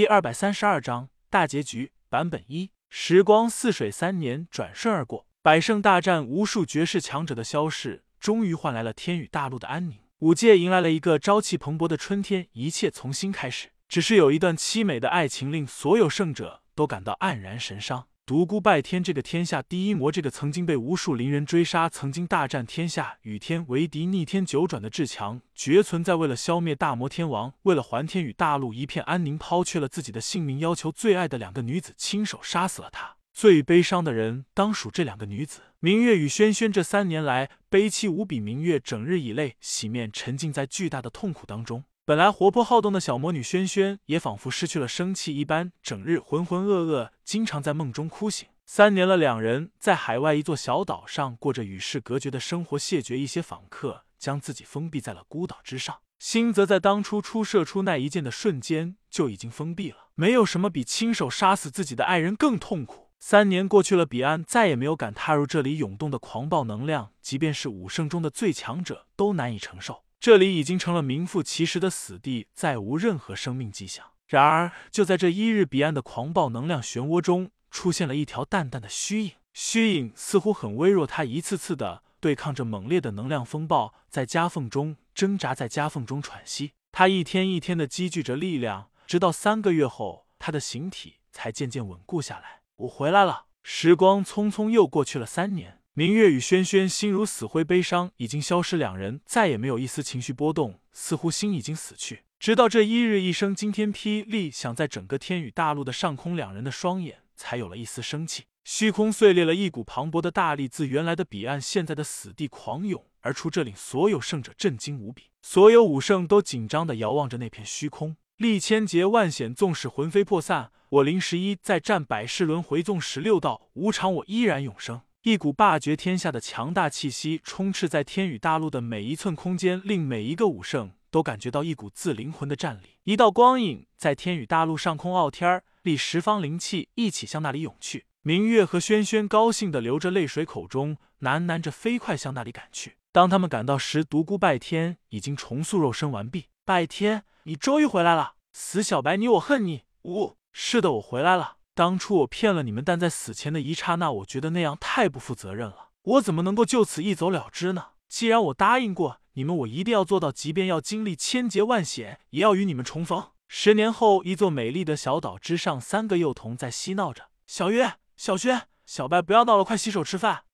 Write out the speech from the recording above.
第二百三十二章大结局版本一。时光似水，三年转瞬而过。百胜大战，无数绝世强者的消逝，终于换来了天宇大陆的安宁。五界迎来了一个朝气蓬勃的春天，一切从新开始。只是有一段凄美的爱情，令所有胜者都感到黯然神伤。独孤拜天这个天下第一魔，这个曾经被无数灵人追杀，曾经大战天下，与天为敌，逆天九转的至强，绝存在为了消灭大魔天王，为了还天宇大陆一片安宁，抛却了自己的性命，要求最爱的两个女子亲手杀死了他。最悲伤的人当属这两个女子，明月与轩轩。这三年来，悲戚无比。明月整日以泪洗面，沉浸在巨大的痛苦当中。本来活泼好动的小魔女轩轩，也仿佛失去了生气一般，整日浑浑噩噩，经常在梦中哭醒。三年了，两人在海外一座小岛上过着与世隔绝的生活，谢绝一些访客，将自己封闭在了孤岛之上。心则在当初初射出那一箭的瞬间就已经封闭了。没有什么比亲手杀死自己的爱人更痛苦。三年过去了，彼岸再也没有敢踏入这里涌动的狂暴能量，即便是武圣中的最强者都难以承受。这里已经成了名副其实的死地，再无任何生命迹象。然而，就在这一日，彼岸的狂暴能量漩涡中出现了一条淡淡的虚影，虚影似乎很微弱，它一次次的对抗着猛烈的能量风暴，在夹缝中挣扎，在夹缝中喘息。它一天一天的积聚着力量，直到三个月后，它的形体才渐渐稳固下来。我回来了。时光匆匆又过去了三年。明月与轩轩心如死灰，悲伤已经消失，两人再也没有一丝情绪波动，似乎心已经死去。直到这一日，一声惊天霹雳响在整个天宇大陆的上空，两人的双眼才有了一丝生气。虚空碎裂了，一股磅礴的大力自原来的彼岸、现在的死地狂涌而出，这令所有圣者震惊无比，所有武圣都紧张的遥望着那片虚空。历千劫万险，纵使魂飞魄散，我林十一再战百世轮回，纵十六道无常，我依然永生。一股霸绝天下的强大气息充斥在天宇大陆的每一寸空间，令每一个武圣都感觉到一股自灵魂的战力。一道光影在天宇大陆上空傲天儿，立十方灵气一起向那里涌去。明月和轩轩高兴的流着泪水，口中喃喃着，飞快向那里赶去。当他们赶到时，独孤拜天已经重塑肉身完毕。拜天，你终于回来了！死小白，你我恨你！呜，是的，我回来了。当初我骗了你们，但在死前的一刹那，我觉得那样太不负责任了。我怎么能够就此一走了之呢？既然我答应过你们，我一定要做到，即便要经历千劫万险，也要与你们重逢。十年后，一座美丽的小岛之上，三个幼童在嬉闹着。小月、小轩、小白，不要闹了，快洗手吃饭。